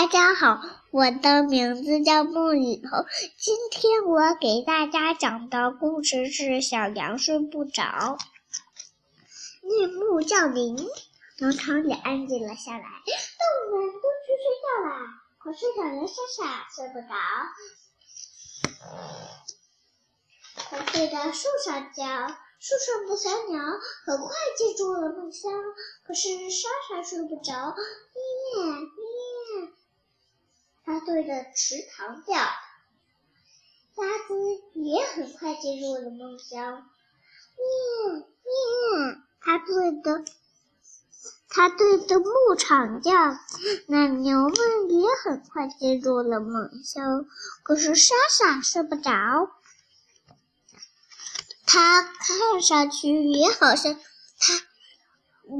大家好，我的名字叫孟雨桐。今天我给大家讲的故事是《小羊睡不着》。夜幕降临，农场里安静了下来，动物们都去睡觉啦。可是小羊傻傻睡不着，它睡在树上觉。树上的小鸟很快进入了梦乡，可是莎莎睡不着，它对着池塘叫。鸭子也很快进入了梦乡，咩咩，它对着它对着牧场叫。奶牛们也很快进入了梦乡，可是莎莎睡不着。它看上去也好像，它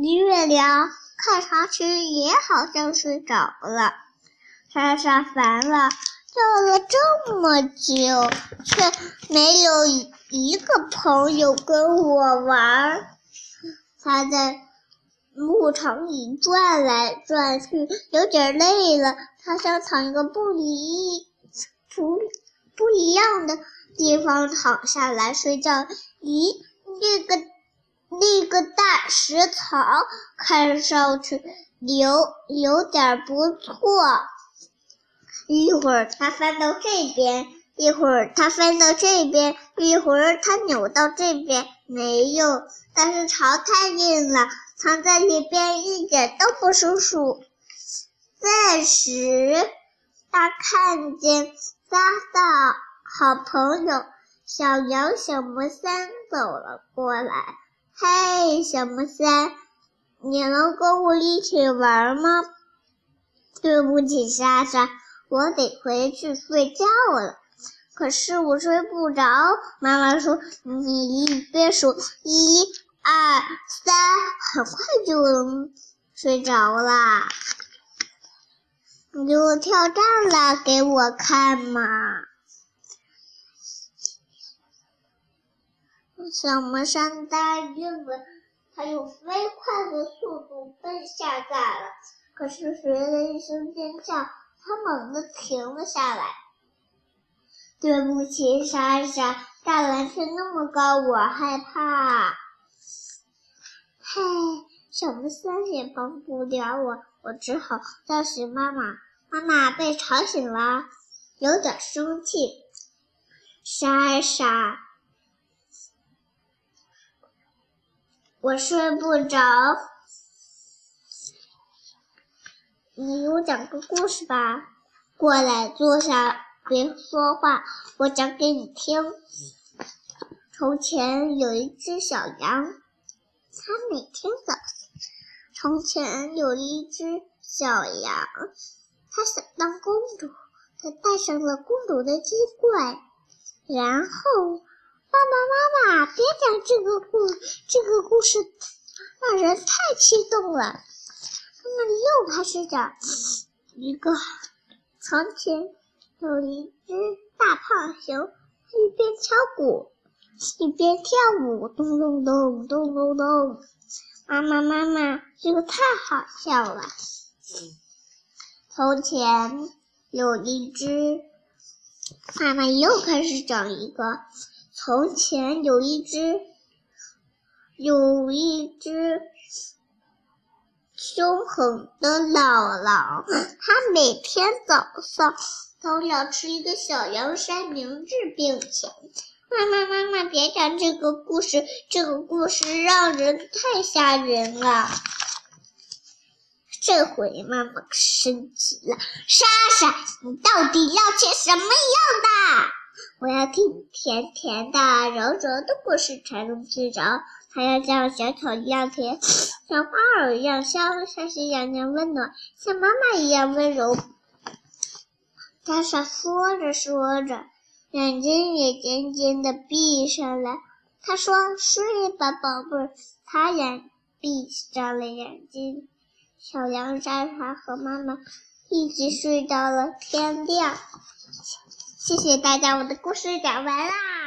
月亮看上去也好像睡着了。莎莎烦了，叫了这么久，却没有一个朋友跟我玩。他在牧场里转来转去，有点累了。他想找一个不一不不一样的。地方躺下来睡觉。咦，那个那个大石槽看上去有有点不错。一会儿他翻到这边，一会儿他翻到这边，一会儿他扭到这边，没用。但是巢太硬了，藏在里边一点都不舒服。这时，他看见撒撒。好朋友小羊小魔三走了过来。嘿，小魔三，你能跟我一起玩吗？对不起，莎莎，我得回去睡觉了。可是我睡不着。妈妈说，你一边数一二三，很快就能睡着啦。你就跳站了，给我看嘛。小魔山答应了，他用飞快的速度奔下寨了。可是随着一声尖叫，他猛地停了下来。对不起，莎莎，大蓝天那么高，我害怕。嘿，小魔山也帮不了我，我只好叫醒妈妈。妈妈被吵醒了，有点生气。莎莎。我睡不着，你给我讲个故事吧。过来坐下，别说话，我讲给你听。从前有一只小羊，它每天早。从前有一只小羊，它想当公主，它戴上了公主的金冠，然后。爸爸妈妈，别讲这个故，这个故事让人太激动了。他们又开始讲一个：从前有一只大胖熊，一边敲鼓一边跳舞，咚咚咚咚咚咚。妈妈妈妈，这个太好笑了。从前有一只，妈妈又开始讲一个。从前有一只，有一只凶狠的姥姥，她每天早上都要吃一个小羊山明治并且。妈妈，妈妈，别讲这个故事，这个故事让人太吓人了。这回妈妈生气了，莎莎，你到底要吃什么样的？我要听甜甜的、柔柔的故事才能睡着，还要像小草一样甜，像花儿一样香，像喜羊羊温暖，像妈妈一样温柔。莎莎说着说着，眼睛也渐渐的闭上了。他说：“睡吧，宝贝儿。”他也闭上了眼睛。小羊莎莎和妈妈一起睡到了天亮。谢谢大家，我的故事讲完啦。